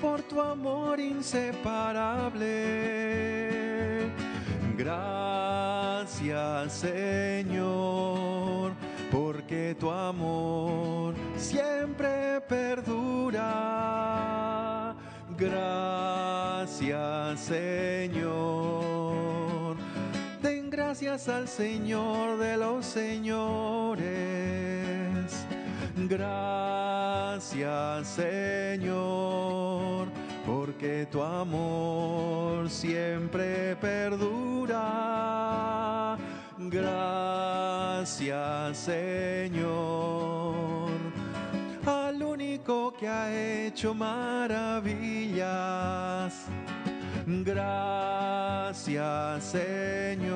Por tu amor inseparable. Gracias Señor, porque tu amor siempre perdura. Gracias Señor. Den gracias al Señor de los señores. Gracias Señor, porque tu amor siempre perdura. Gracias Señor, al único que ha hecho maravillas. Gracias Señor,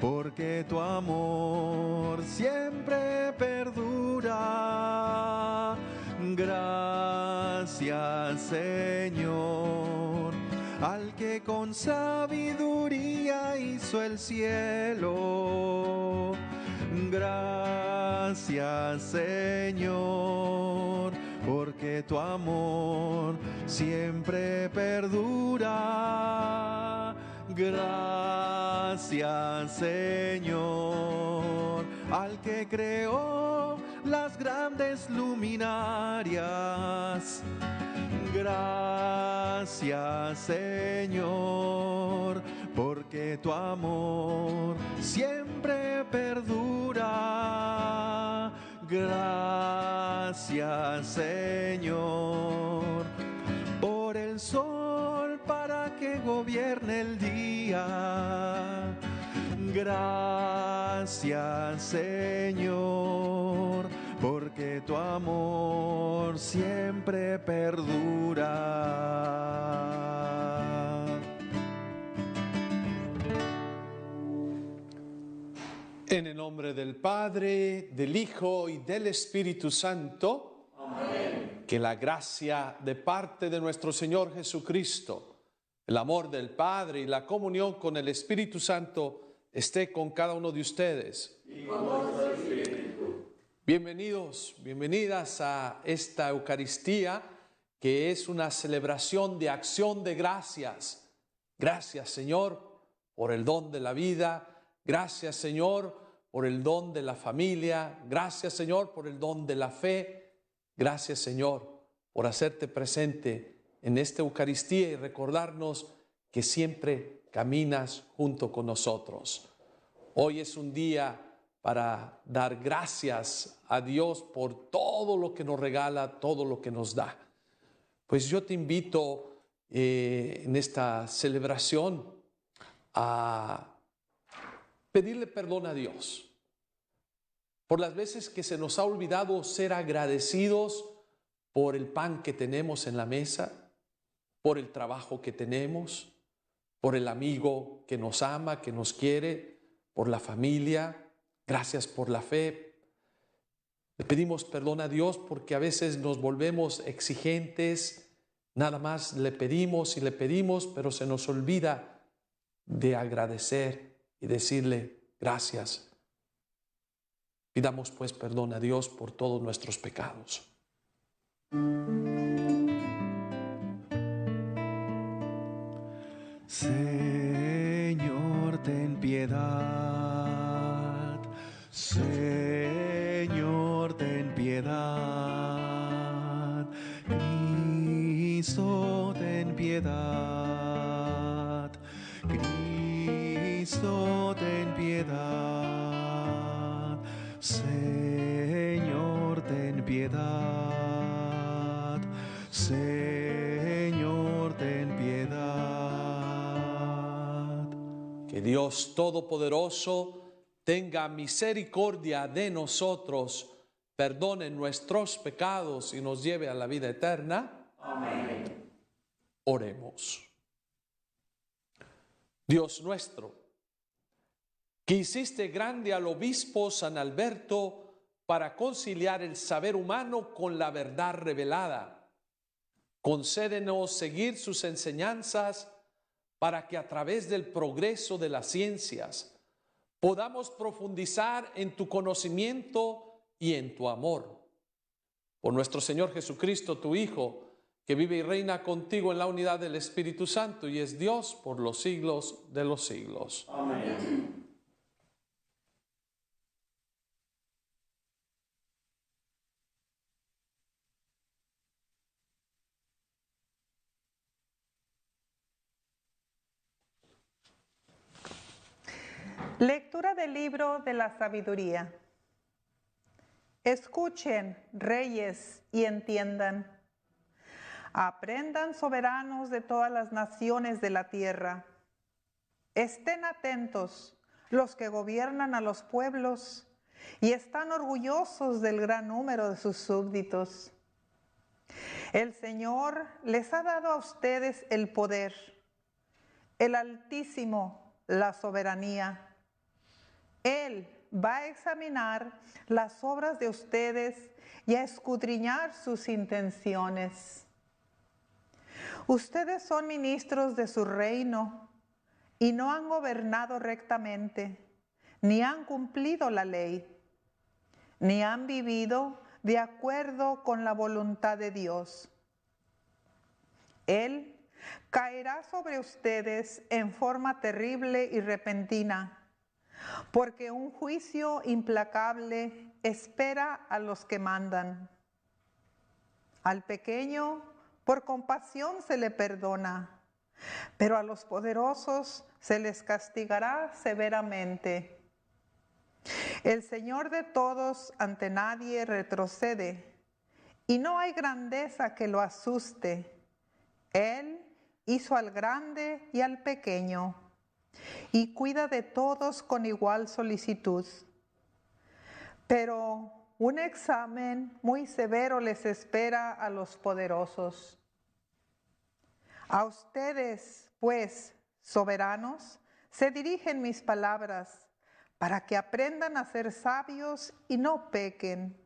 porque tu amor siempre perdura. Gracias Señor, al que con sabiduría hizo el cielo. Gracias Señor, porque tu amor siempre perdura. Gracias Señor, al que creó las grandes luminarias. Gracias Señor, porque tu amor siempre perdura. Gracias Señor, por el sol para que gobierne el día. Gracias Señor, porque tu amor siempre perdura. En el nombre del Padre, del Hijo y del Espíritu Santo, que la gracia de parte de nuestro Señor Jesucristo, el amor del Padre y la comunión con el Espíritu Santo esté con cada uno de ustedes. Bienvenidos, bienvenidas a esta Eucaristía que es una celebración de acción de gracias. Gracias Señor por el don de la vida. Gracias Señor por el don de la familia. Gracias Señor por el don de la fe. Gracias Señor por hacerte presente en esta Eucaristía y recordarnos que siempre caminas junto con nosotros. Hoy es un día para dar gracias a Dios por todo lo que nos regala, todo lo que nos da. Pues yo te invito eh, en esta celebración a pedirle perdón a Dios por las veces que se nos ha olvidado ser agradecidos por el pan que tenemos en la mesa, por el trabajo que tenemos, por el amigo que nos ama, que nos quiere, por la familia. Gracias por la fe. Le pedimos perdón a Dios porque a veces nos volvemos exigentes, nada más le pedimos y le pedimos, pero se nos olvida de agradecer y decirle gracias. Pidamos pues perdón a Dios por todos nuestros pecados. Señor, ten piedad. Señor, ten piedad. Cristo, ten piedad. Cristo, ten piedad. Señor, ten piedad. Señor, ten piedad. Que Dios Todopoderoso tenga misericordia de nosotros, perdone nuestros pecados y nos lleve a la vida eterna. Amén. Oremos. Dios nuestro, que hiciste grande al obispo San Alberto para conciliar el saber humano con la verdad revelada. Concédenos seguir sus enseñanzas para que a través del progreso de las ciencias podamos profundizar en tu conocimiento y en tu amor. Por nuestro Señor Jesucristo, tu Hijo, que vive y reina contigo en la unidad del Espíritu Santo y es Dios por los siglos de los siglos. Amén. Del libro de la sabiduría. Escuchen, reyes, y entiendan. Aprendan soberanos de todas las naciones de la tierra. Estén atentos los que gobiernan a los pueblos y están orgullosos del gran número de sus súbditos. El Señor les ha dado a ustedes el poder, el Altísimo la soberanía. Él va a examinar las obras de ustedes y a escudriñar sus intenciones. Ustedes son ministros de su reino y no han gobernado rectamente, ni han cumplido la ley, ni han vivido de acuerdo con la voluntad de Dios. Él caerá sobre ustedes en forma terrible y repentina porque un juicio implacable espera a los que mandan. Al pequeño, por compasión se le perdona, pero a los poderosos se les castigará severamente. El Señor de todos ante nadie retrocede, y no hay grandeza que lo asuste. Él hizo al grande y al pequeño y cuida de todos con igual solicitud. Pero un examen muy severo les espera a los poderosos. A ustedes, pues, soberanos, se dirigen mis palabras para que aprendan a ser sabios y no pequen.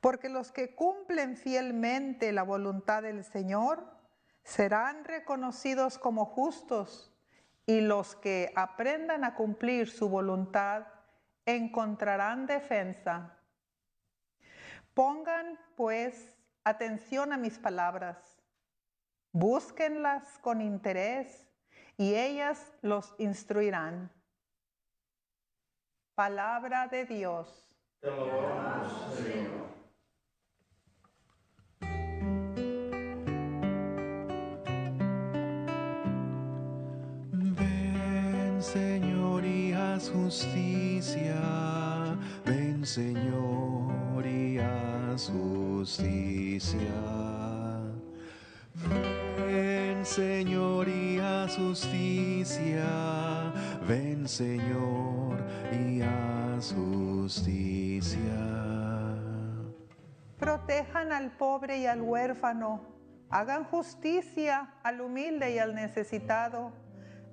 Porque los que cumplen fielmente la voluntad del Señor serán reconocidos como justos y los que aprendan a cumplir su voluntad encontrarán defensa. Pongan, pues, atención a mis palabras, búsquenlas con interés y ellas los instruirán. Palabra de Dios. Te Señor. Señor, justicia. Ven, Señor, y haz justicia. Ven, Señor, y haz justicia. Ven, Señor, y haz justicia. Protejan al pobre y al huérfano. Hagan justicia al humilde y al necesitado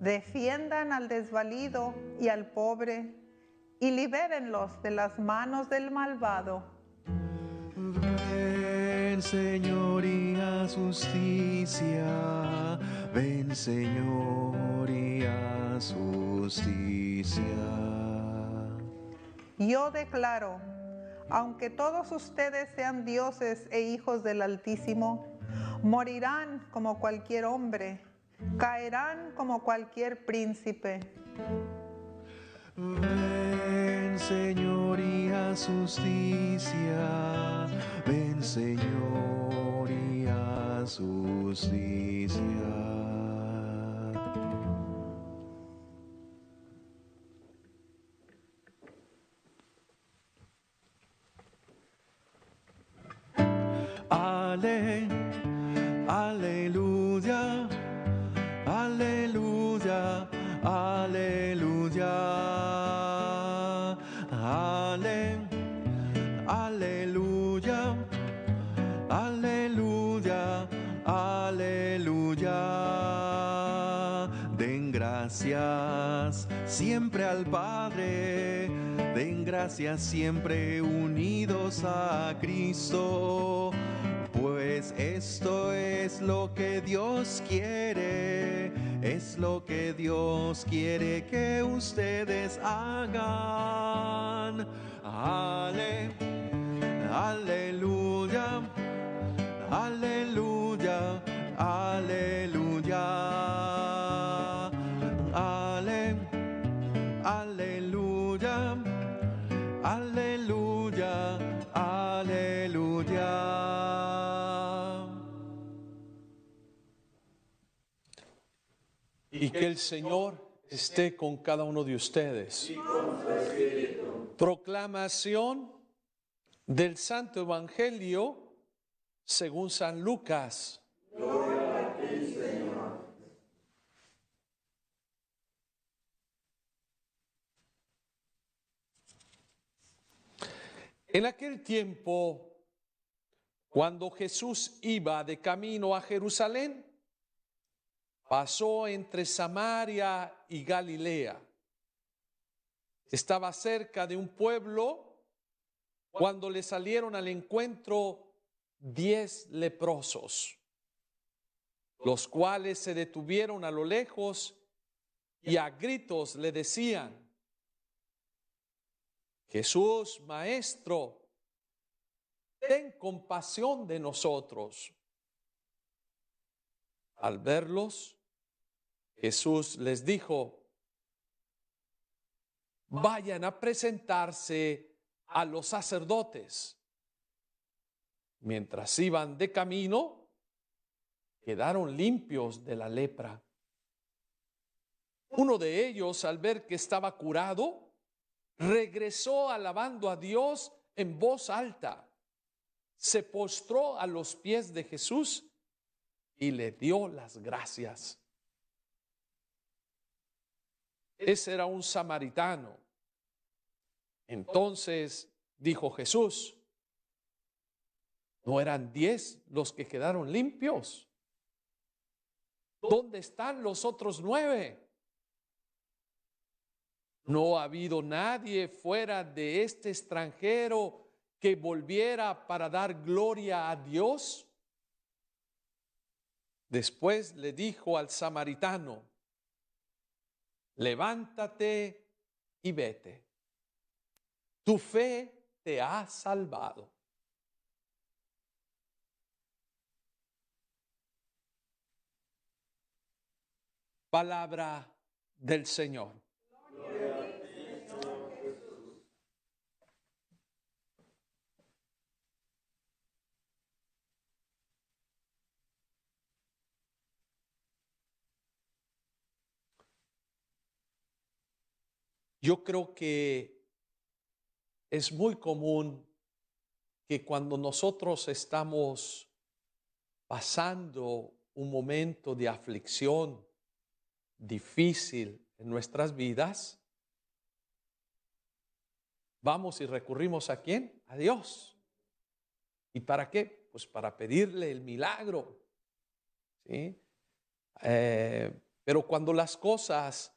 defiendan al desvalido y al pobre, y libérenlos de las manos del malvado. Ven, Señor, y haz justicia. Ven, Señor, y haz justicia. Yo declaro, aunque todos ustedes sean dioses e hijos del Altísimo, morirán como cualquier hombre caerán como cualquier príncipe. Ven, Señor, y justicia. Ven, Señor, justicia. Ale, aleluya. Aleluya. Ale, aleluya. Aleluya, aleluya. Den gracias siempre al Padre, den gracias siempre unidos a Cristo, pues esto es lo que Dios quiere, es lo que Dios quiere que ustedes hagan. Ale, aleluya, aleluya, aleluya. Y que el Señor esté con cada uno de ustedes. Proclamación del Santo Evangelio según San Lucas. En aquel tiempo, cuando Jesús iba de camino a Jerusalén, pasó entre Samaria y Galilea. Estaba cerca de un pueblo cuando le salieron al encuentro diez leprosos, los cuales se detuvieron a lo lejos y a gritos le decían, Jesús, Maestro, ten compasión de nosotros. Al verlos, Jesús les dijo, vayan a presentarse a los sacerdotes. Mientras iban de camino, quedaron limpios de la lepra. Uno de ellos, al ver que estaba curado, regresó alabando a Dios en voz alta. Se postró a los pies de Jesús y le dio las gracias. Ese era un samaritano. Entonces dijo Jesús, ¿no eran diez los que quedaron limpios? ¿Dónde están los otros nueve? No ha habido nadie fuera de este extranjero que volviera para dar gloria a Dios. Después le dijo al samaritano, levántate y vete. Tu fe te ha salvado. Palabra del Señor. Yo creo que es muy común que cuando nosotros estamos pasando un momento de aflicción difícil en nuestras vidas, vamos y recurrimos a quién? A Dios. ¿Y para qué? Pues para pedirle el milagro. ¿sí? Eh, pero cuando las cosas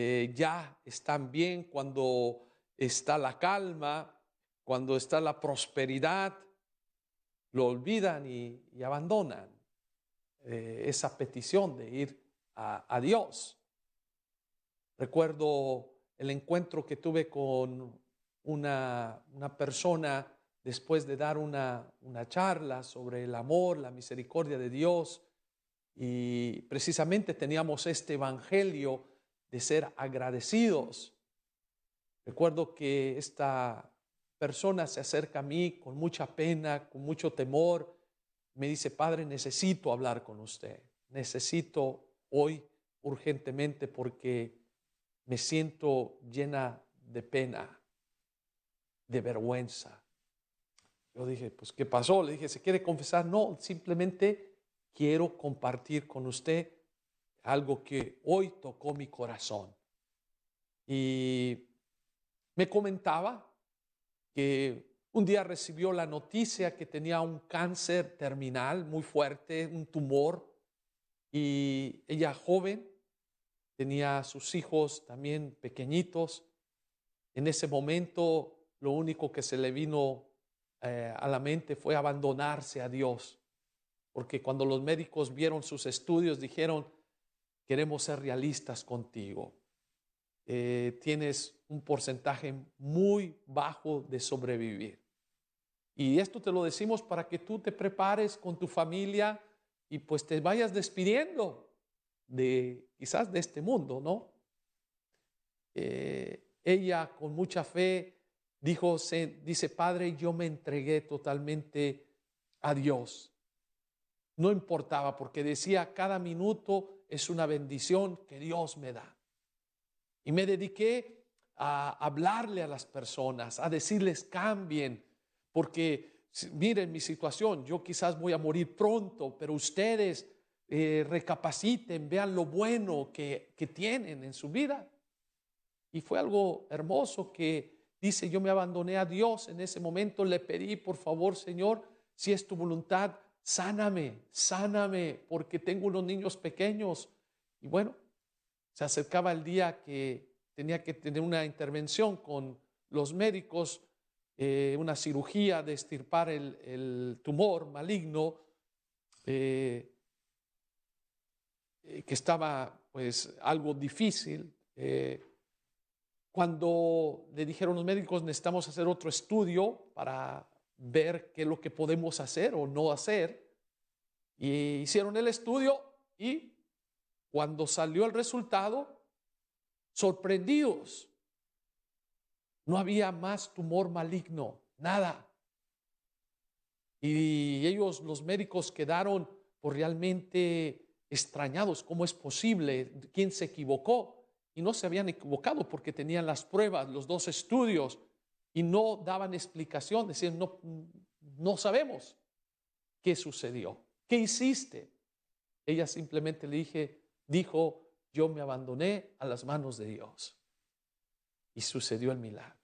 eh, ya están bien, cuando está la calma, cuando está la prosperidad, lo olvidan y, abandonan eh, esa petición de ir a, Dios. Recuerdo el encuentro que tuve con una, persona después de dar una, una, charla sobre el amor, la misericordia de Dios, y precisamente teníamos este Evangelio de ser agradecidos. Recuerdo que esta persona se acerca a mí con mucha pena, con mucho temor. Me dice, Padre, necesito hablar con usted. Necesito hoy urgentemente porque me siento llena de pena, de vergüenza. Yo dije, pues, ¿qué pasó? Le dije, ¿se quiere confesar? No, simplemente quiero compartir con usted algo que hoy tocó mi corazón. Y me comentaba que un día recibió la noticia que tenía un cáncer terminal muy fuerte, un tumor, y ella joven, tenía sus hijos también pequeñitos. En ese momento lo único que se le vino eh, a la mente fue abandonarse a Dios, porque cuando los médicos vieron sus estudios dijeron, queremos ser realistas contigo. Eh, tienes un porcentaje muy bajo de sobrevivir. Y esto te lo decimos para que tú te prepares con tu familia y pues te vayas despidiendo de quizás de este mundo, ¿no? Eh, ella con mucha fe dijo, se, dice, Padre, yo me entregué totalmente a Dios. No importaba porque decía, cada minuto es una bendición que Dios me da. Y me dediqué a hablarle a las personas, a decirles cambien, porque miren mi situación, yo quizás voy a morir pronto, pero ustedes eh, recapaciten, vean lo bueno que, que tienen en su vida. Y fue algo hermoso que dice, yo me abandoné a Dios en ese momento, le pedí, por favor, Señor, si es tu voluntad, sáname, sáname, porque tengo unos niños pequeños. Y bueno, se acercaba el día que tenía que tener una intervención con los médicos, eh, una cirugía de estirpar el, tumor maligno. Eh, eh, que estaba pues algo difícil. Cuando le dijeron los médicos necesitamos hacer otro estudio para ver qué es lo que podemos hacer o no hacer, y hicieron el estudio y cuando salió el resultado, sorprendidos, no había más tumor maligno, nada. Y ellos, los médicos, quedaron por realmente extrañados, ¿cómo es posible? ¿Quién se equivocó? Y no se habían equivocado porque tenían las pruebas, los dos estudios, y no daban explicación, decían, no, no sabemos qué sucedió, qué hiciste. Ella simplemente le dije, dijo, yo me abandoné a las manos de Dios. Y sucedió el milagro.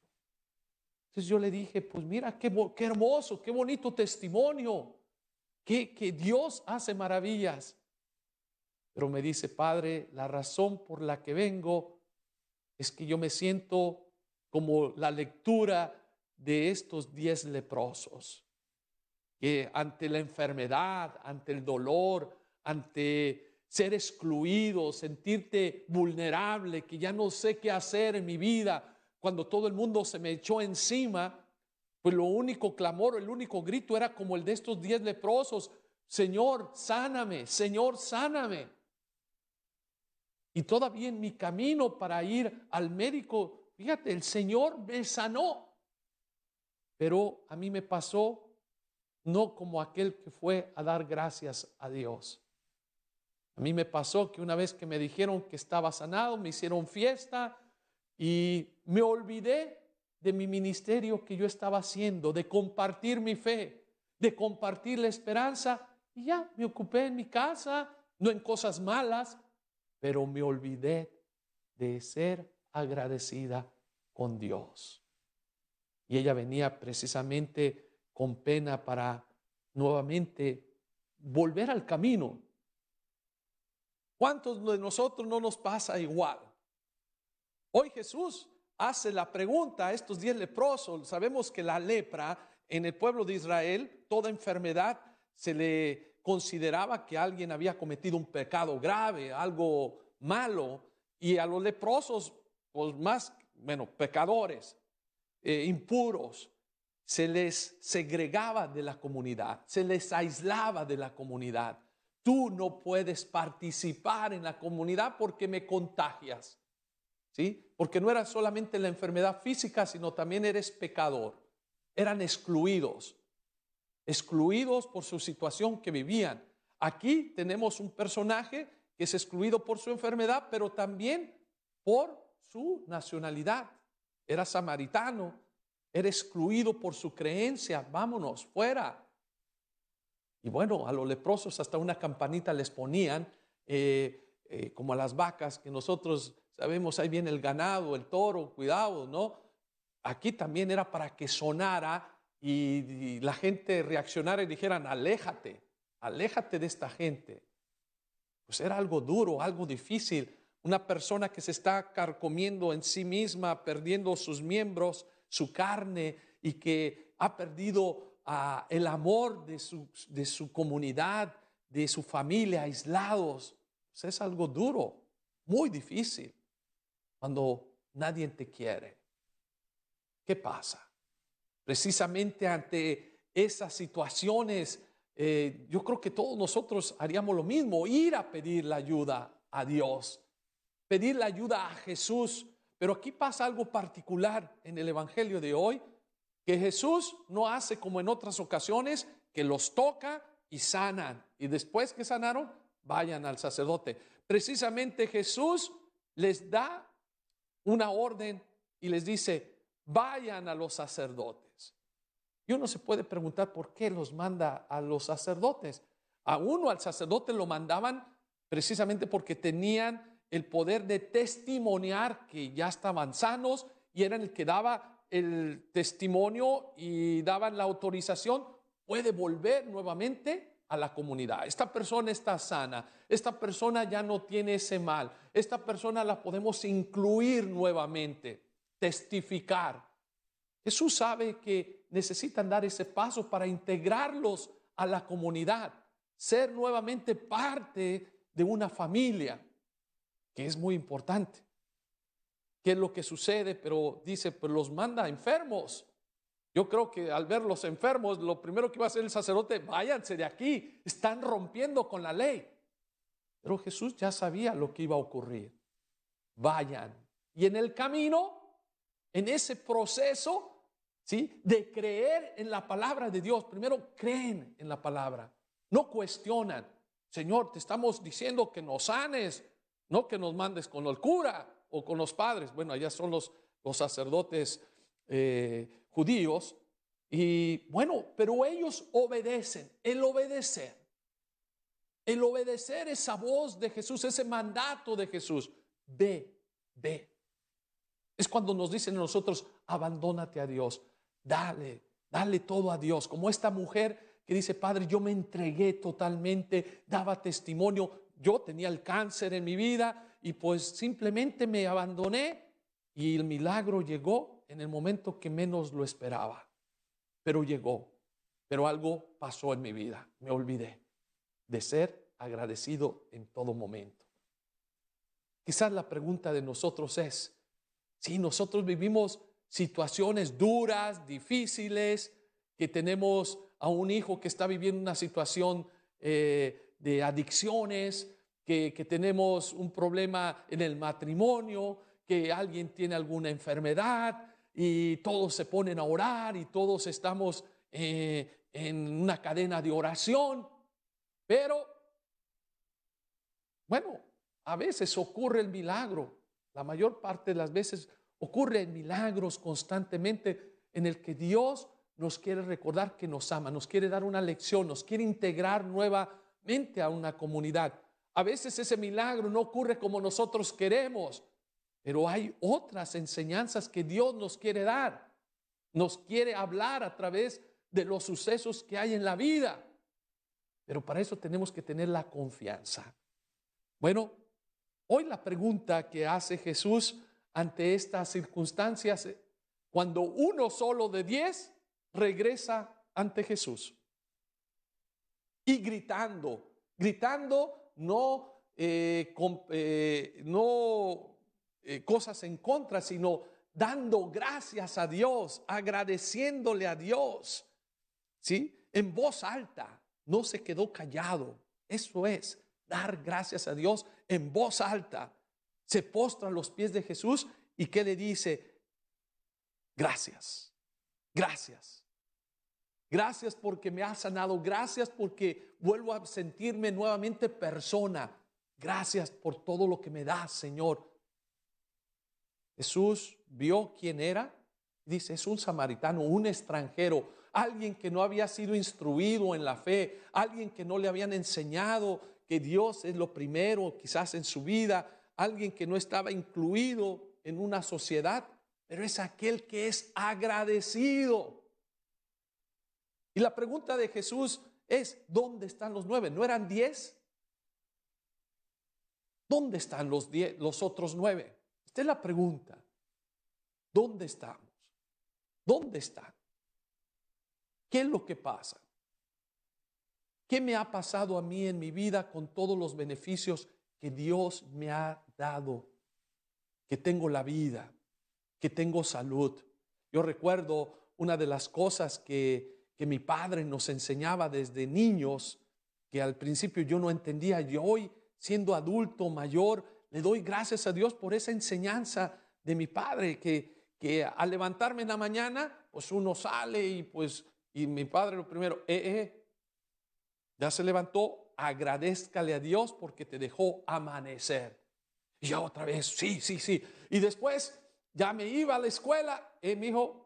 Entonces yo le dije, pues mira, qué, qué hermoso, qué bonito testimonio, que, que Dios hace maravillas. Pero me dice, Padre, la razón por la que vengo es que yo me siento como la lectura de estos diez leprosos, que ante la enfermedad, ante el dolor, ante ser excluido, sentirte vulnerable, que ya no sé qué hacer en mi vida, cuando todo el mundo se me echó encima, pues lo único clamor, el único grito era como el de estos diez leprosos, Señor, sáname, Señor, sáname. Y todavía en mi camino para ir al médico, fíjate, el Señor me sanó. Pero a mí me pasó no como aquel que fue a dar gracias a Dios. A mí me pasó que una vez que me dijeron que estaba sanado, me hicieron fiesta y me olvidé de mi ministerio que yo estaba haciendo, de compartir mi fe, de compartir la esperanza. Y ya me ocupé en mi casa, no en cosas malas, pero me olvidé de ser agradecida con Dios. Y ella venía precisamente con pena para nuevamente volver al camino. ¿Cuántos de nosotros no nos pasa igual? Hoy Jesús hace la pregunta a estos diez leprosos. Sabemos que la lepra en el pueblo de Israel, toda enfermedad se le consideraba que alguien había cometido un pecado grave, algo malo, y a los leprosos, pues más, bueno, pecadores, eh, impuros, se les segregaba de la comunidad, se les aislaba de la comunidad. Tú no puedes participar en la comunidad porque me contagias. ¿Sí? Porque no era solamente la enfermedad física, sino también eres pecador. Eran excluidos excluidos por su situación que vivían. Aquí tenemos un personaje que es excluido por su enfermedad, pero también por su nacionalidad. Era samaritano, era excluido por su creencia, vámonos, fuera. Y bueno, a los leprosos hasta una campanita les ponían, eh, eh, como a las vacas, que nosotros sabemos, ahí viene el ganado, el toro, cuidado, ¿no? Aquí también era para que sonara y, la gente reaccionara y dijeran, aléjate, aléjate de esta gente. Pues era algo duro, algo difícil, una persona que se está carcomiendo en sí misma, perdiendo sus miembros, su carne y que ha perdido ah, el amor de su, de su comunidad, de su familia, aislados. Pues es algo duro, muy difícil, cuando nadie te quiere. ¿Qué pasa? Precisamente ante esas situaciones, eh, yo creo que todos nosotros haríamos lo mismo, ir a pedir la ayuda a Dios, pedir la ayuda a Jesús. Pero aquí pasa algo particular en el Evangelio de hoy, que Jesús no hace como en otras ocasiones, que los toca y sanan. Y después que sanaron, vayan al sacerdote. Precisamente Jesús les da una orden y les dice, vayan a los sacerdotes. Y uno se puede preguntar por qué los manda a los sacerdotes. A uno, al sacerdote, lo mandaban precisamente porque tenían el poder de testimoniar que ya estaban sanos y eran el que daba el testimonio y daban la autorización, puede volver nuevamente a la comunidad. Esta persona está sana, esta persona ya no tiene ese mal, esta persona la podemos incluir nuevamente, testificar. Jesús sabe que necesitan dar ese paso para integrarlos a la comunidad, ser nuevamente parte de una familia, que es muy importante. ¿Qué es lo que sucede? Pero dice, pues los manda enfermos. Yo creo que al ver los enfermos, lo primero que iba a hacer el sacerdote, váyanse de aquí, están rompiendo con la ley. Pero Jesús ya sabía lo que iba a ocurrir. Vayan. Y en el camino, en ese proceso, ¿sí? De creer en la palabra de Dios. Primero creen en la palabra. No cuestionan. Señor, te estamos diciendo que nos sanes, no que nos mandes con el cura o con los padres. Bueno, allá son los, los sacerdotes eh, judíos. Y bueno, pero ellos obedecen, el obedecer. El obedecer esa voz de Jesús, ese mandato de Jesús. Ve, ve. Es cuando nos dicen nosotros, abandónate a Dios, dale, dale todo a Dios. Como esta mujer que dice, Padre, yo me entregué totalmente, daba testimonio, yo tenía el cáncer en mi vida y pues simplemente me abandoné y el milagro llegó en el momento que menos lo esperaba, pero llegó. Pero algo pasó en mi vida, me olvidé de ser agradecido en todo momento. Quizás la pregunta de nosotros es, si nosotros vivimos situaciones duras, difíciles, que tenemos a un hijo que está viviendo una situación eh, de adicciones, que, tenemos un problema en el matrimonio, que alguien tiene alguna enfermedad, y todos se ponen a orar y todos estamos eh, en una cadena de oración. Pero, bueno, a veces ocurre el milagro. La mayor parte de las veces ocurren milagros constantemente en el que Dios nos quiere recordar que nos ama, nos quiere dar una lección, nos quiere integrar nuevamente a una comunidad. A veces ese milagro no ocurre como nosotros queremos, pero hay otras enseñanzas que Dios nos quiere dar. Nos quiere hablar a través de los sucesos que hay en la vida. Pero para eso tenemos que tener la confianza. Bueno, hoy la pregunta que hace Jesús ante estas circunstancias, cuando uno solo de diez regresa ante Jesús. Y gritando, gritando no, eh, eh, no eh, cosas en contra, sino dando gracias a Dios, agradeciéndole a Dios, ¿sí? En voz alta, no se quedó callado. Eso es, dar gracias a Dios en voz alta. Se postra a los pies de Jesús y que le dice, gracias, gracias. Gracias porque me has sanado. Gracias porque vuelvo a sentirme nuevamente persona. Gracias por todo lo que me das, Señor. Jesús vio quién era. Dice, es un samaritano, un extranjero, alguien que no había sido instruido en la fe, alguien que no le habían enseñado que Dios es lo primero quizás en su vida, alguien que no estaba incluido en una sociedad, pero es aquel que es agradecido. Y la pregunta de Jesús es, ¿dónde están los nueve? ¿No eran diez? ¿Dónde están los, diez, los otros nueve? Esta es la pregunta. ¿Dónde estamos? ¿Dónde están? ¿Qué es lo que pasa? ¿Qué me ha pasado a mí en mi vida con todos los beneficios que Dios me ha dado? Que tengo la vida, que tengo salud. Yo recuerdo una de las cosas que, que mi padre nos enseñaba desde niños, que al principio yo no entendía, y hoy siendo adulto mayor, le doy gracias a Dios por esa enseñanza de mi padre, que, que al levantarme en la mañana, pues uno sale y pues, y mi padre lo primero, eh, eh, ya se levantó, agradezcale a Dios porque te dejó amanecer. Y ya otra vez, sí, sí, sí. Y después ya me iba a la escuela, eh, mi hijo,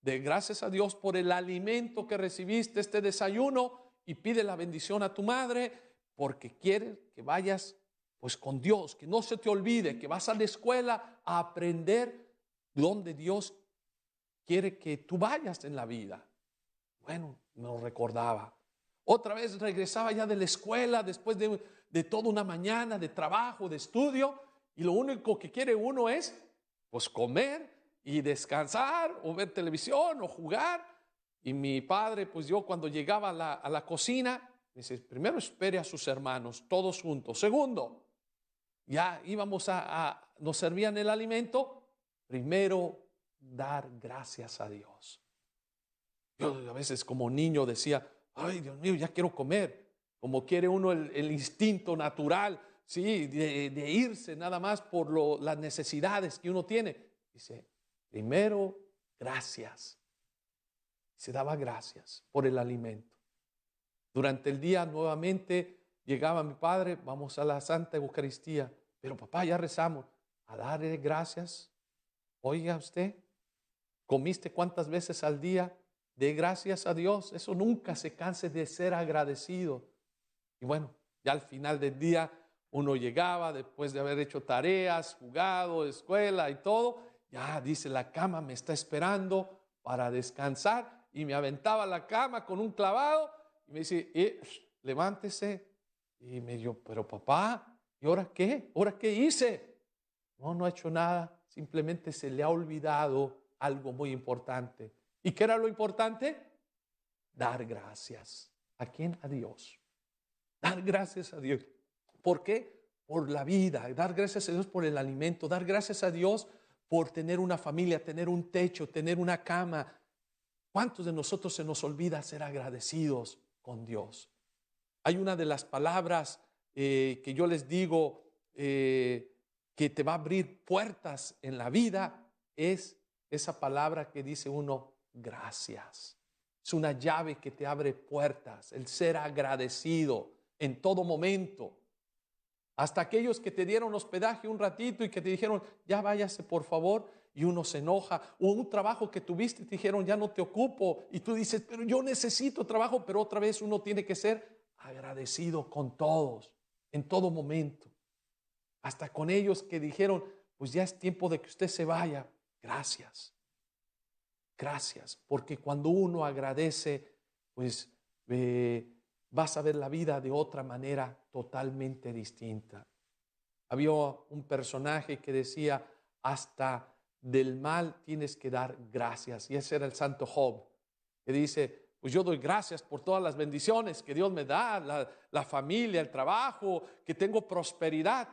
de gracias a Dios por el alimento que recibiste, este desayuno, y pide la bendición a tu madre, porque quiere que vayas pues con Dios, que no se te olvide, que vas a la escuela a aprender donde Dios quiere que tú vayas en la vida. Bueno, me lo recordaba. Otra vez regresaba ya de la escuela después de, de toda una mañana de trabajo, de estudio, y lo único que quiere uno es, pues, comer y descansar o ver televisión o jugar. Y mi padre, pues yo cuando llegaba a la, a la cocina, dice, primero espere a sus hermanos, todos juntos. Segundo, ya íbamos a, nos servían el alimento, primero dar gracias a Dios. Yo a veces como niño decía, ay Dios mío, ya quiero comer, como quiere uno el, el instinto natural, sí, de, de, irse nada más por lo, las necesidades que uno tiene. Dice, primero, gracias. Se daba gracias por el alimento. Durante el día nuevamente llegaba mi padre, vamos a la Santa Eucaristía, pero papá, ya rezamos, a darle gracias. Oiga usted, ¿comiste cuántas veces al día? de gracias a Dios. Eso nunca se canse de ser agradecido. Y bueno, ya al final del día uno llegaba después de haber hecho tareas, jugado, escuela y todo. Ya dice, la cama me está esperando para descansar. Y me aventaba la cama con un clavado y me dice, eh, levántese. Y me dijo, pero papá, ¿y ahora qué? ¿Ahora qué hice? No, no ha hecho nada. Simplemente se le ha olvidado algo muy importante ¿Y qué era lo importante? Dar gracias. ¿A quién? A Dios. Dar gracias a Dios. ¿Por qué? Por la vida. Dar gracias a Dios por el alimento. Dar gracias a Dios por tener una familia, tener un techo, tener una cama. ¿Cuántos de nosotros se nos olvida ser agradecidos con Dios? Hay una de las palabras eh, que yo les digo eh, que te va a abrir puertas en la vida, es esa palabra que dice uno, gracias. Es una llave que te abre puertas, el ser agradecido en todo momento. Hasta aquellos que te dieron hospedaje un ratito y que te dijeron, ya váyase por favor, y uno se enoja. O un trabajo que tuviste y te dijeron, ya no te ocupo, y tú dices, pero yo necesito trabajo, pero otra vez uno tiene que ser agradecido con todos, en todo momento. Hasta con ellos que dijeron, pues ya es tiempo de que usted se vaya. Gracias. Gracias, porque cuando uno agradece, pues eh, vas a ver la vida de otra manera totalmente distinta. Había un personaje que decía, hasta del mal tienes que dar gracias. Y ese era el santo Job, que dice, pues yo doy gracias por todas las bendiciones que Dios me da, la, la familia, el trabajo, que tengo prosperidad.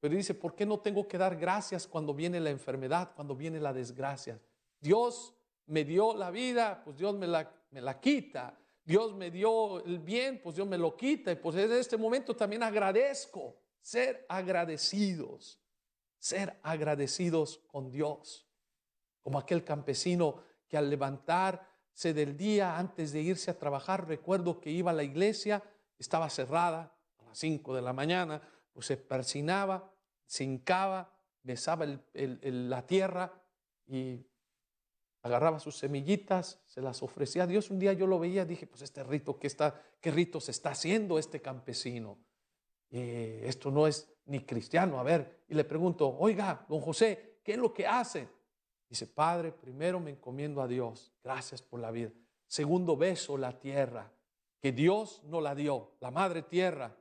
Pero dice, ¿por qué no tengo que dar gracias cuando viene la enfermedad, cuando viene la desgracia? Dios me dio la vida, pues Dios me la, me la quita. Dios me dio el bien, pues Dios me lo quita. Y pues en este momento también agradezco ser agradecidos, ser agradecidos con Dios. Como aquel campesino que al levantarse del día antes de irse a trabajar, recuerdo que iba a la iglesia, estaba cerrada a las 5 de la mañana, pues se persinaba, se hincaba, besaba la tierra y agarraba sus semillitas, se las ofrecía a Dios. Un día yo lo veía, dije, pues este rito, ¿qué, está, qué rito se está haciendo este campesino? Eh, esto no es ni cristiano. A ver, y le pregunto, oiga, don José, ¿qué es lo que hace? Dice, Padre, primero me encomiendo a Dios, gracias por la vida. Segundo, beso la tierra, que Dios no la dio, la madre tierra.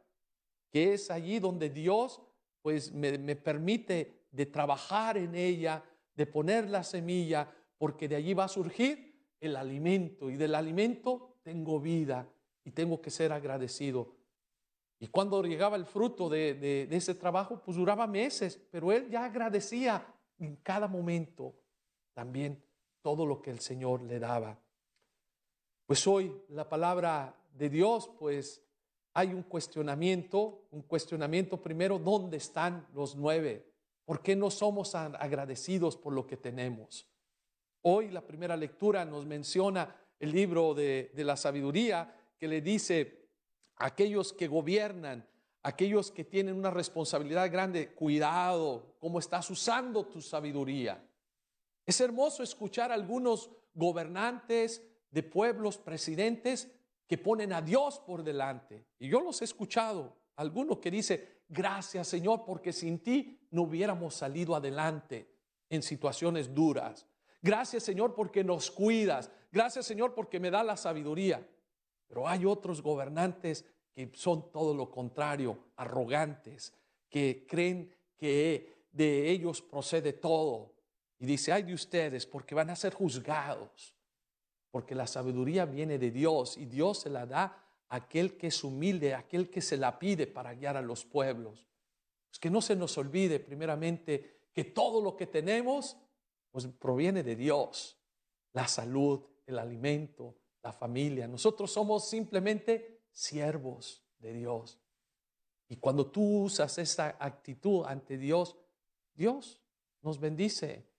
que es allí donde Dios pues me, me permite de trabajar en ella, de poner la semilla, porque de allí va a surgir el alimento y del alimento tengo vida y tengo que ser agradecido. Y cuando llegaba el fruto de, ese trabajo, pues duraba meses, pero él ya agradecía en cada momento también todo lo que el Señor le daba. Pues hoy la palabra de Dios, pues hay un cuestionamiento, un cuestionamiento primero, ¿dónde están los nueve? ¿Por qué no somos agradecidos por lo que tenemos? Hoy la primera lectura nos menciona el libro de, la sabiduría que le dice, aquellos que gobiernan, aquellos que tienen una responsabilidad grande, cuidado, cómo estás usando tu sabiduría. Es hermoso escuchar a algunos gobernantes de pueblos, presidentes, que ponen a Dios por delante. Y yo los he escuchado, algunos que dice, gracias Señor, porque sin ti no hubiéramos salido adelante en situaciones duras. Gracias Señor porque nos cuidas. Gracias Señor porque me da la sabiduría. Pero hay otros gobernantes que son todo lo contrario, arrogantes, que creen que de ellos procede todo. Y dice, ay de ustedes, porque van a ser juzgados, porque la sabiduría viene de Dios y Dios se la da a aquel que es humilde, a aquel que se la pide para guiar a los pueblos. Pues que no se nos olvide primeramente que todo lo que tenemos pues proviene de Dios. La salud, el alimento, la familia. Nosotros somos simplemente siervos de Dios. Y cuando tú usas esa actitud ante Dios, Dios nos bendice.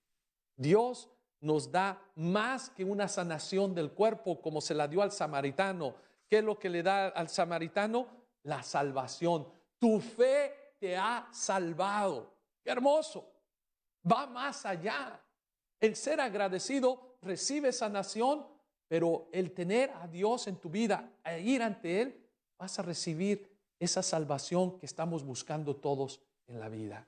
Dios nos da más que una sanación del cuerpo como se la dio al samaritano. ¿Qué es lo que le da al samaritano? La salvación. Tu fe te ha salvado. Qué hermoso. Va más allá. El ser agradecido recibe sanación pero el tener a Dios en tu vida, e ir ante Él, vas a recibir esa salvación que estamos buscando todos en la vida.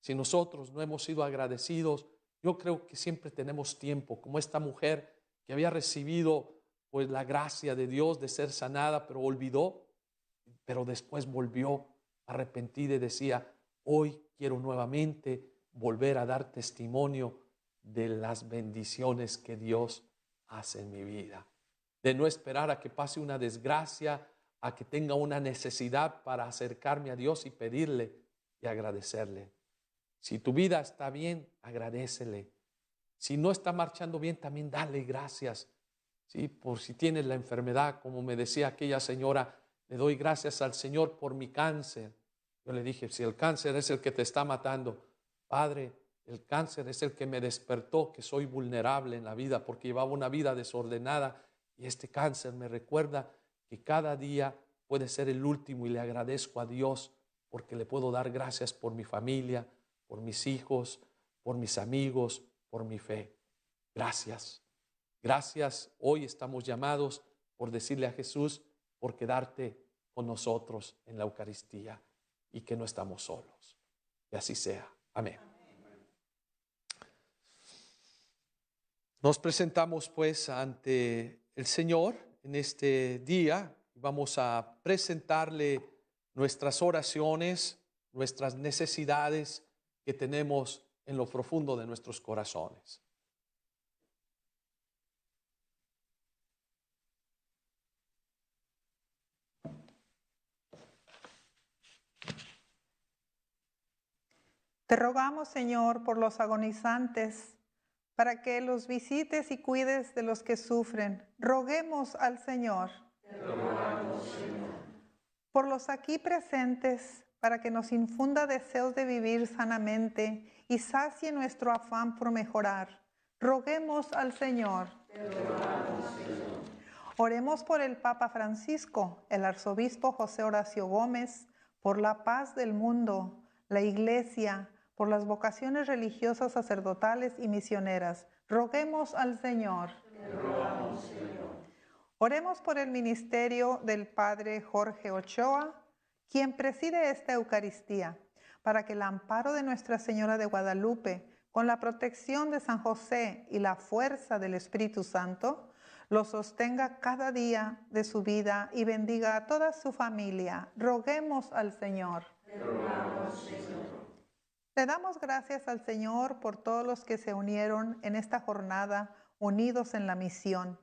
Si nosotros no hemos sido agradecidos, yo creo que siempre tenemos tiempo, como esta mujer que había recibido pues la gracia de Dios de ser sanada, pero olvidó, pero después volvió arrepentida y decía, hoy quiero nuevamente volver a dar testimonio de las bendiciones que Dios hace en mi vida. De no esperar a que pase una desgracia, a que tenga una necesidad para acercarme a Dios y pedirle y agradecerle. Si tu vida está bien, agradecele. Si no está marchando bien, también dale gracias. ¿sí? Por si tienes la enfermedad, como me decía aquella señora, le doy gracias al Señor por mi cáncer. Yo le dije, si el cáncer es el que te está matando, Padre, el cáncer es el que me despertó que soy vulnerable en la vida porque llevaba una vida desordenada y este cáncer me recuerda que cada día puede ser el último y le agradezco a Dios porque le puedo dar gracias por mi familia, por mis hijos, por mis amigos, por mi fe. Gracias. Gracias. Hoy estamos llamados por decirle a Jesús, por quedarte con nosotros en la Eucaristía y que no estamos solos. Que así sea. Amén. Nos presentamos pues ante el Señor en este día. Vamos a presentarle nuestras oraciones, nuestras necesidades que tenemos en lo profundo de nuestros corazones. Te rogamos, Señor, por los agonizantes para que los visites y cuides de los que sufren. Roguemos al Señor. Por los aquí presentes, para que nos infunda deseos de vivir sanamente y sacie nuestro afán por mejorar. Roguemos al Señor. Oremos por el Papa Francisco, el arzobispo José Horacio Gómez, por la paz del mundo, la Iglesia, por las vocaciones religiosas, sacerdotales y misioneras. Roguemos al Señor. Oremos por el ministerio del Padre Jorge Ochoa, quien preside esta Eucaristía, para que el amparo de Nuestra Señora de Guadalupe, con la protección de San José y la fuerza del Espíritu Santo, lo sostenga cada día de su vida y bendiga a toda su familia. Roguemos al Señor. Le damos gracias al Señor por todos los que se unieron en esta jornada, unidos en la misión,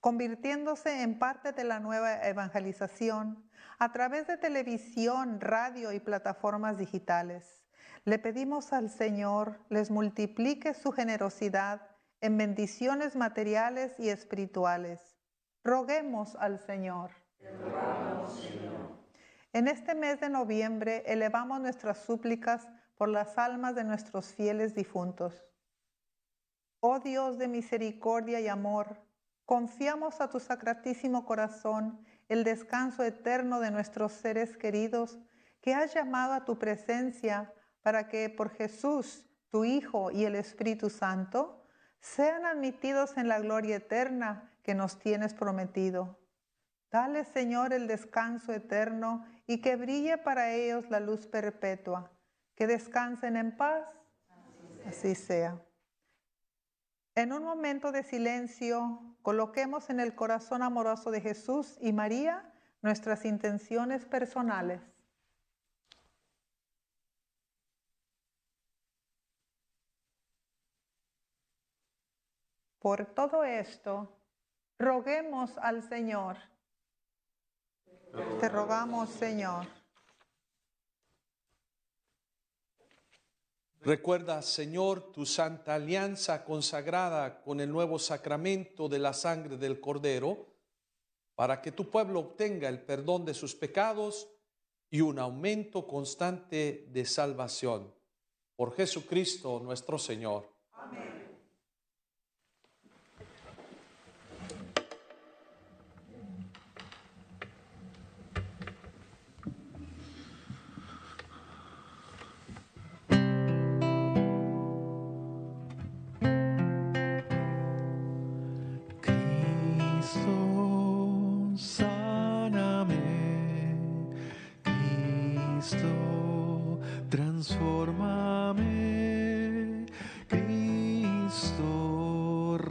convirtiéndose en parte de la nueva evangelización a través de televisión, radio y plataformas digitales. Le pedimos al Señor les multiplique su generosidad en bendiciones materiales y espirituales. Roguemos al Señor. En este mes de noviembre elevamos nuestras súplicas por las almas de nuestros fieles difuntos. Oh Dios de misericordia y amor, confiamos a tu sacratísimo corazón el descanso eterno de nuestros seres queridos que has llamado a tu presencia para que por Jesús, tu Hijo y el Espíritu Santo, sean admitidos en la gloria eterna que nos tienes prometido. Dale, Señor, el descanso eterno y que brille para ellos la luz perpetua. Que descansen en paz. Así sea. En un momento de silencio, coloquemos en el corazón amoroso de Jesús y María nuestras intenciones personales. Por todo esto, roguemos al Señor. Te rogamos, Señor. Recuerda, Señor, tu santa alianza consagrada con el nuevo sacramento de la sangre del Cordero, para que tu pueblo obtenga el perdón de sus pecados y un aumento constante de salvación. Por Jesucristo nuestro Señor. Cristo,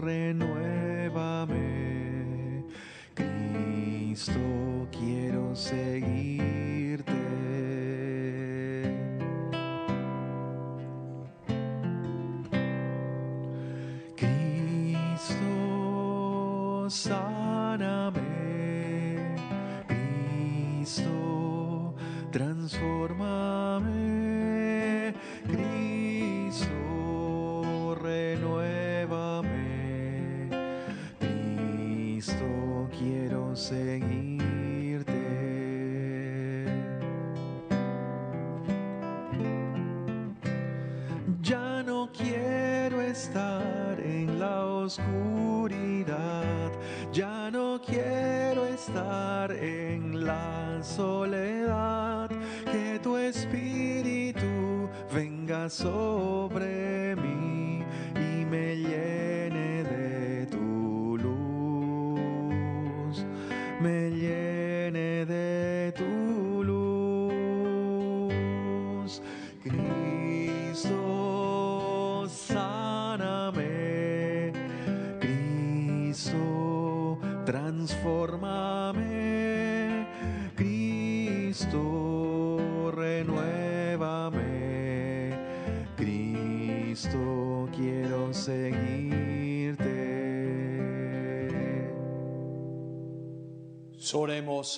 renuévame. Cristo, quiero seguirte.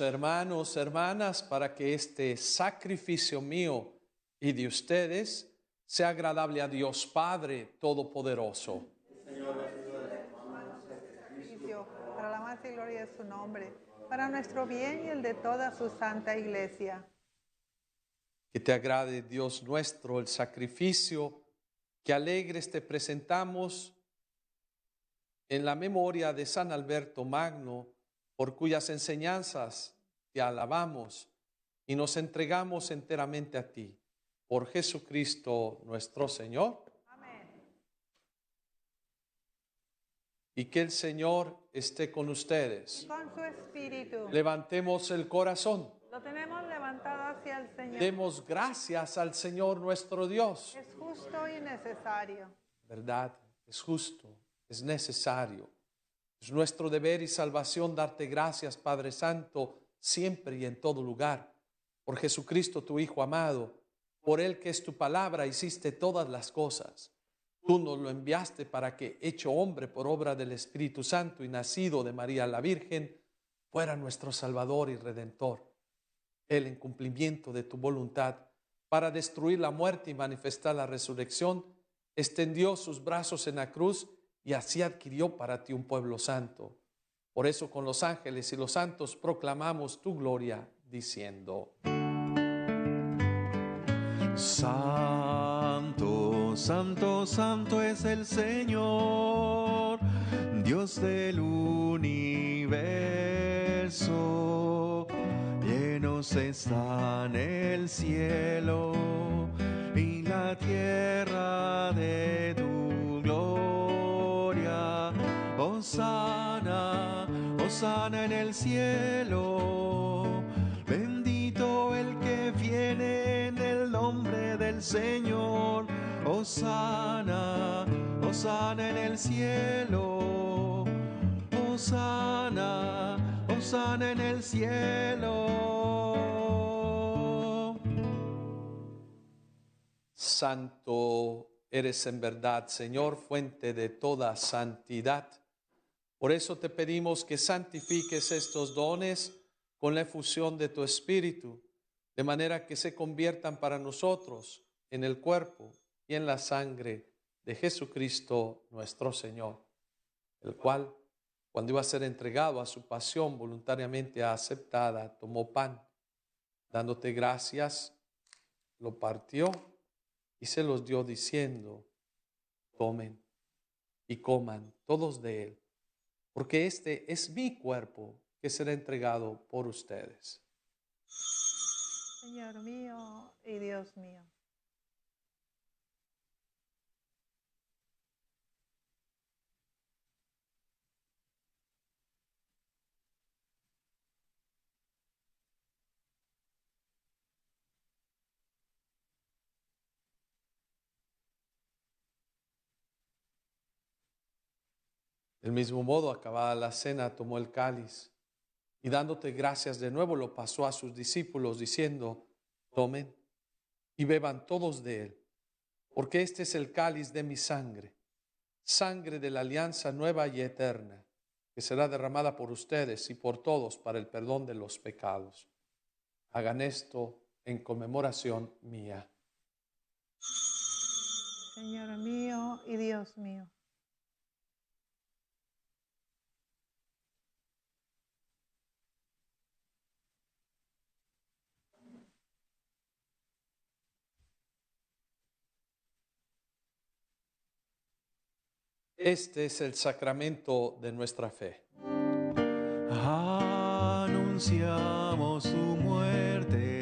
Hermanos, hermanas, para que este sacrificio mío y de ustedes sea agradable a Dios Padre Todopoderoso. sacrificio para la más gloria de su nombre, para nuestro bien y el de toda su santa iglesia. Que te agrade, Dios nuestro, el sacrificio que alegres te presentamos en la memoria de San Alberto Magno, por cuyas enseñanzas te alabamos y nos entregamos enteramente a ti. Por Jesucristo nuestro Señor. Amén. Y que el Señor esté con ustedes. Con su espíritu. Levantemos el corazón. Lo tenemos levantado hacia el Señor. Demos gracias al Señor nuestro Dios. Es justo y necesario. ¿Verdad? Es justo, es necesario. Es nuestro deber y salvación darte gracias, Padre Santo, siempre y en todo lugar. Por Jesucristo, tu Hijo amado, por Él que es tu palabra, hiciste todas las cosas. Tú nos lo enviaste para que, hecho hombre por obra del Espíritu Santo y nacido de María la Virgen, fuera nuestro Salvador y Redentor. Él, en cumplimiento de tu voluntad, para destruir la muerte y manifestar la resurrección, extendió sus brazos en la cruz y así adquirió para ti un pueblo santo. Por eso con los ángeles y los santos proclamamos tu gloria, diciendo, Santo, santo, santo es el Señor, Dios del universo. Llenos están el cielo y la tierra de tu Osana, Osana en el cielo. Bendito el que viene en el nombre del Señor. Osana, Osana en el cielo. Osana, Osana en el cielo. Santo eres en verdad, Señor, fuente de toda santidad. Por eso te pedimos que santifiques estos dones con la efusión de tu Espíritu, de manera que se conviertan para nosotros en el cuerpo y en la sangre de Jesucristo nuestro Señor, el cual, cuando iba a ser entregado a su pasión voluntariamente aceptada, tomó pan, dándote gracias, lo partió y se los dio diciendo, tomen y coman todos de él, porque este es mi cuerpo que será entregado por ustedes. Señor mío y Dios mío. Del mismo modo, acabada la cena, tomó el cáliz y dándote gracias de nuevo lo pasó a sus discípulos diciendo, tomen y beban todos de él, porque este es el cáliz de mi sangre, sangre de la alianza nueva y eterna, que será derramada por ustedes y por todos para el perdón de los pecados. Hagan esto en conmemoración mía. Señor mío y Dios mío. Este es el sacramento de nuestra fe. Anunciamos su muerte,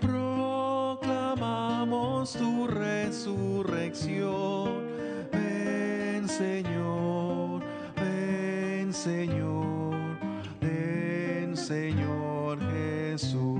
proclamamos tu resurrección. Ven Señor, ven Señor, ven Señor Jesús.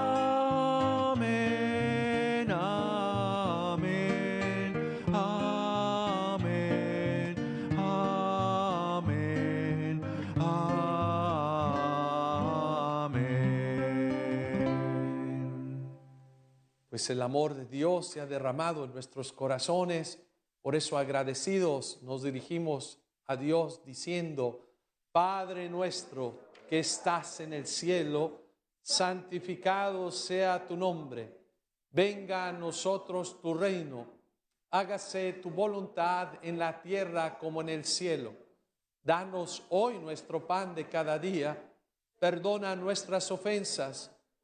Pues el amor de Dios se ha derramado en nuestros corazones, por eso agradecidos nos dirigimos a Dios diciendo, Padre nuestro que estás en el cielo, santificado sea tu nombre, venga a nosotros tu reino, hágase tu voluntad en la tierra como en el cielo. Danos hoy nuestro pan de cada día, perdona nuestras ofensas,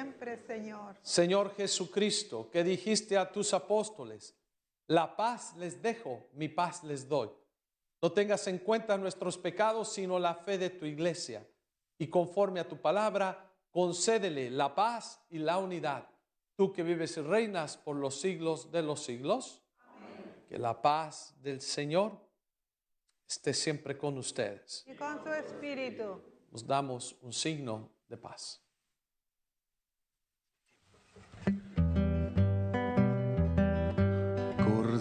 Por siempre, Señor. Señor Jesucristo, que dijiste a tus apóstoles, la paz les dejo, mi paz les doy. No tengas en cuenta nuestros pecados, sino la fe de tu iglesia. Y conforme a tu palabra, concédele la paz y la unidad. Tú que vives y reinas por los siglos de los siglos. Que la paz del Señor esté siempre con ustedes. Y con su espíritu. Nos damos un signo de paz.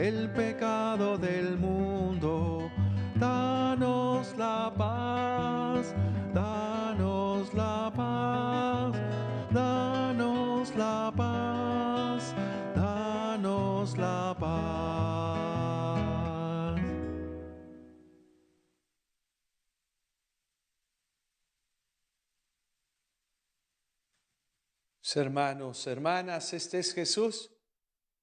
el pecado del mundo, danos la paz, danos la paz, danos la paz, danos la paz. Hermanos, hermanas, este es Jesús,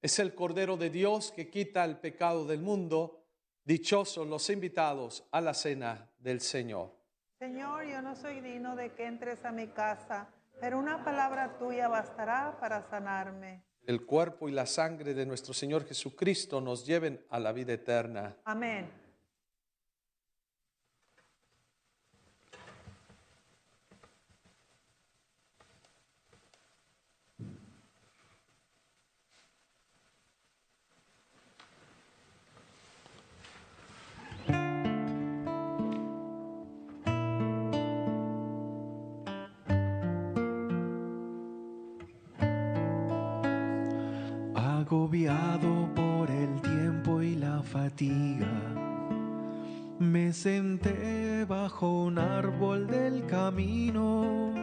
es el Cordero de Dios que quita el pecado del mundo. Dichosos los invitados a la cena del Señor. Señor, yo no soy digno de que entres a mi casa, pero una palabra tuya bastará para sanarme. El cuerpo y la sangre de nuestro Señor Jesucristo nos lleven a la vida eterna. Amén. Por el tiempo y la fatiga, me senté bajo un árbol del camino.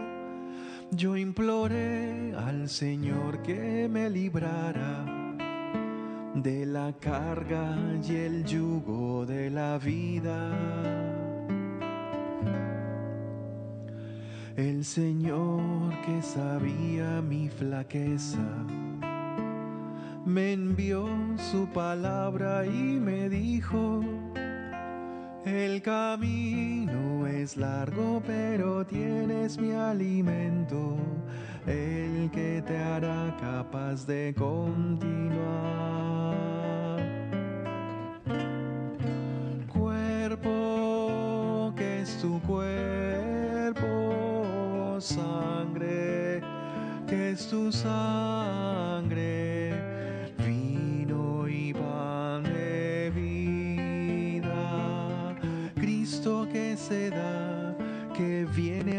Yo imploré al Señor que me librara de la carga y el yugo de la vida. El Señor que sabía mi flaqueza me envió su palabra y me dijo, el camino es largo pero tienes mi alimento, el que te hará capaz de continuar. Cuerpo que es tu cuerpo, sangre que es tu sangre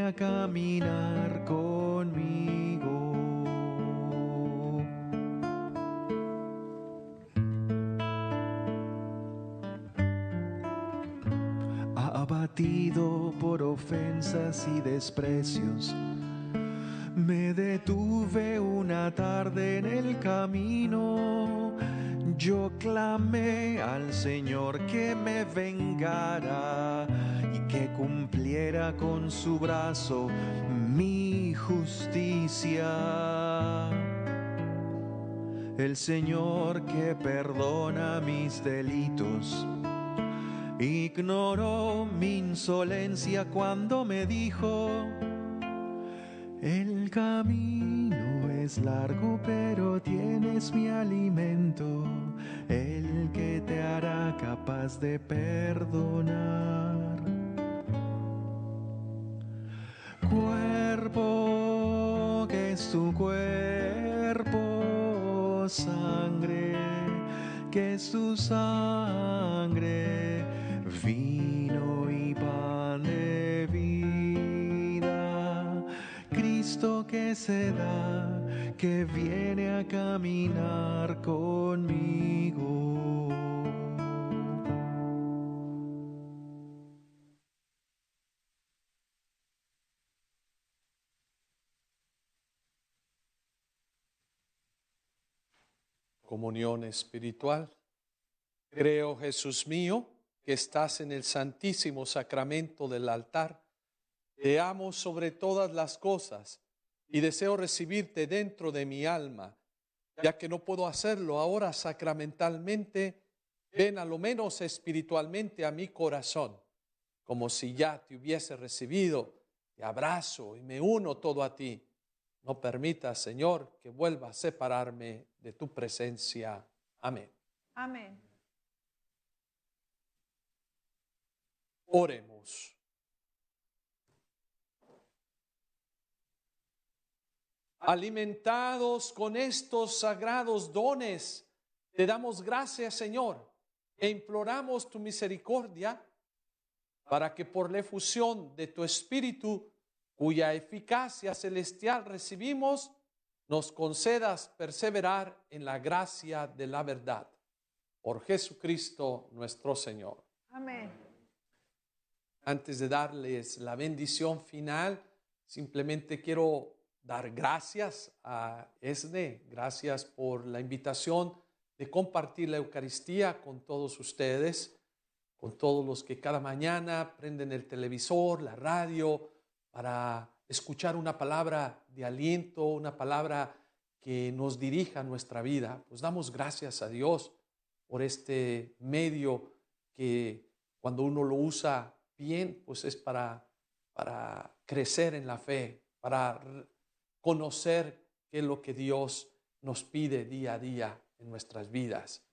a caminar conmigo. abatido por ofensas y desprecios. Me detuve una tarde en el camino, yo clamé al Señor que me vengara que cumpliera con su brazo mi justicia. El Señor que perdona mis delitos ignoró mi insolencia cuando me dijo, el camino es largo pero tienes mi alimento, el que te hará capaz de perdonar. Cuerpo que es tu cuerpo, sangre que es tu sangre vino y pan de vida, Cristo que se da, que viene a caminar conmigo. Comunión espiritual. Creo, Jesús mío, que estás en el santísimo sacramento del altar. Te amo sobre todas las cosas y deseo recibirte dentro de mi alma. Ya que no puedo hacerlo ahora sacramentalmente, ven a lo menos espiritualmente a mi corazón, como si ya te hubiese recibido. Te abrazo y me uno todo a ti. No permitas, Señor, que vuelva a separarme de tu presencia. Amén. Amén. Oremos. Alimentados con estos sagrados dones, te damos gracias, Señor, e imploramos tu misericordia para que por la efusión de tu Espíritu, cuya eficacia celestial recibimos, nos concedas perseverar en la gracia de la verdad. Por Jesucristo nuestro Señor. Amén. Antes de darles la bendición final, simplemente quiero dar gracias a ESNE, gracias por la invitación de compartir la Eucaristía con todos ustedes, con todos los que cada mañana prenden el televisor, la radio, para escuchar una palabra de aliento, una palabra que nos dirija nuestra vida. Pues damos gracias a Dios por este medio que cuando uno lo usa bien, pues es para, para crecer en la fe, para conocer qué es lo que Dios nos pide día a día en nuestras vidas.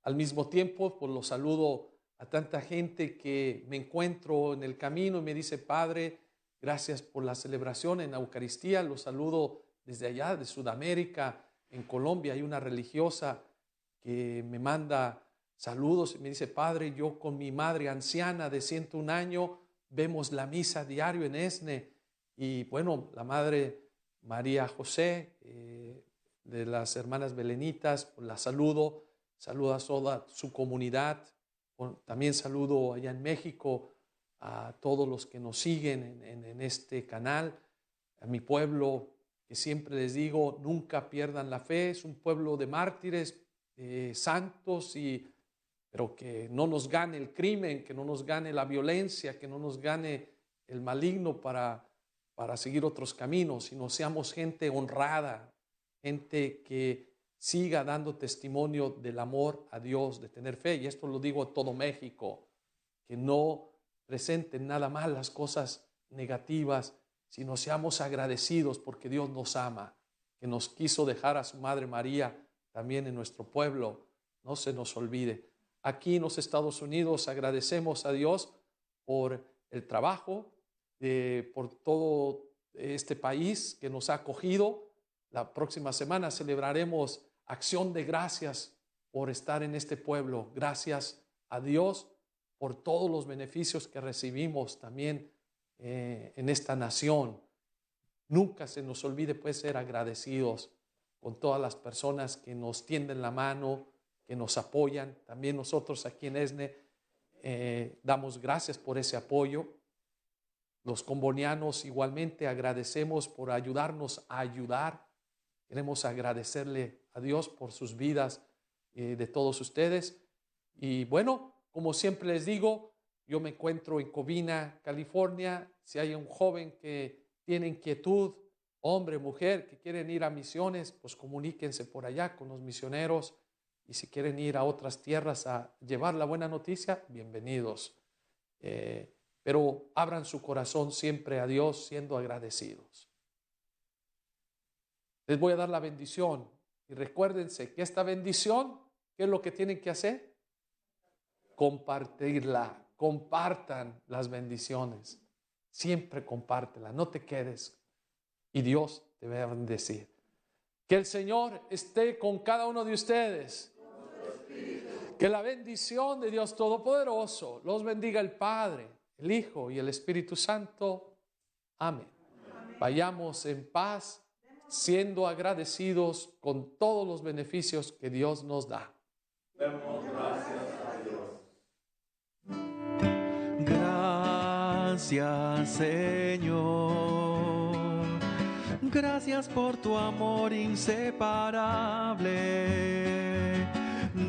Al mismo tiempo, pues lo saludo a tanta gente que me encuentro en el camino y me dice, Padre, gracias por la celebración en la Eucaristía. Los saludo desde allá, de Sudamérica, en Colombia. Hay una religiosa que me manda saludos y me dice, Padre, yo con mi madre anciana de 101 años vemos la misa diario en Esne. Y bueno, la madre María José, eh, de las hermanas Belenitas, pues la saludo, saludo a toda su comunidad, también saludo allá en México a todos los que nos siguen en, este canal, a mi pueblo, que siempre les digo, nunca pierdan la fe, es un pueblo de mártires, santos, y, pero que no nos gane el crimen, que no nos gane la violencia, que no nos gane el maligno para para seguir otros caminos, sino seamos gente honrada, gente que siga dando testimonio del amor a Dios, de tener fe. Y esto lo digo a todo México, que no presenten nada más las cosas negativas, sino seamos agradecidos porque Dios nos ama, que nos quiso dejar a su Madre María también en nuestro pueblo. No se nos olvide. Aquí en los Estados Unidos agradecemos a Dios por el trabajo, por todo este país que nos ha acogido. La próxima semana celebraremos acción de gracias por estar en este pueblo. Gracias a Dios por todos los beneficios que recibimos también eh, en esta nación. Nunca se nos olvide pues ser agradecidos con todas las personas que nos tienden la mano, que nos apoyan. También nosotros aquí en ESNE eh, damos gracias por ese apoyo. Los combonianos igualmente agradecemos por ayudarnos a ayudar. Queremos agradecerle a Dios por sus vidas eh, de todos ustedes. Y bueno, como siempre les digo, yo me encuentro en Covina, California. Si hay un joven que tiene inquietud, hombre, mujer, que quieren ir a misiones, pues comuníquense por allá con los misioneros. Y si quieren ir a otras tierras a llevar la buena noticia, bienvenidos. Eh, pero abran su corazón siempre a Dios siendo agradecidos. Les voy a dar la bendición y recuérdense que esta bendición, ¿qué es lo que tienen que hacer? Compartirla, compartan las bendiciones. Siempre compártela, no te quedes. Y Dios te va a bendecir. Que el Señor esté con cada uno de ustedes. Que la bendición de Dios Todopoderoso los bendiga el Padre, el Hijo y el Espíritu Santo. Amén. Vayamos en paz, siendo agradecidos con todos los beneficios que Dios nos da. Gracias, Señor. Gracias por tu amor inseparable.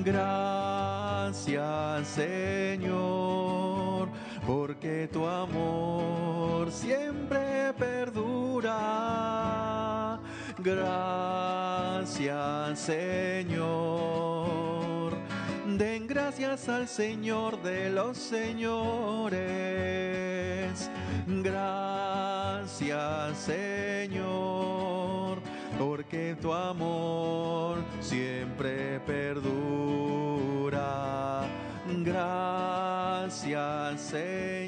Gracias, Señor, porque tu amor siempre perdura. Gracias, Señor. Gracias al Señor de los señores. Gracias, Señor, porque tu amor siempre perdura. Gracias, Señor.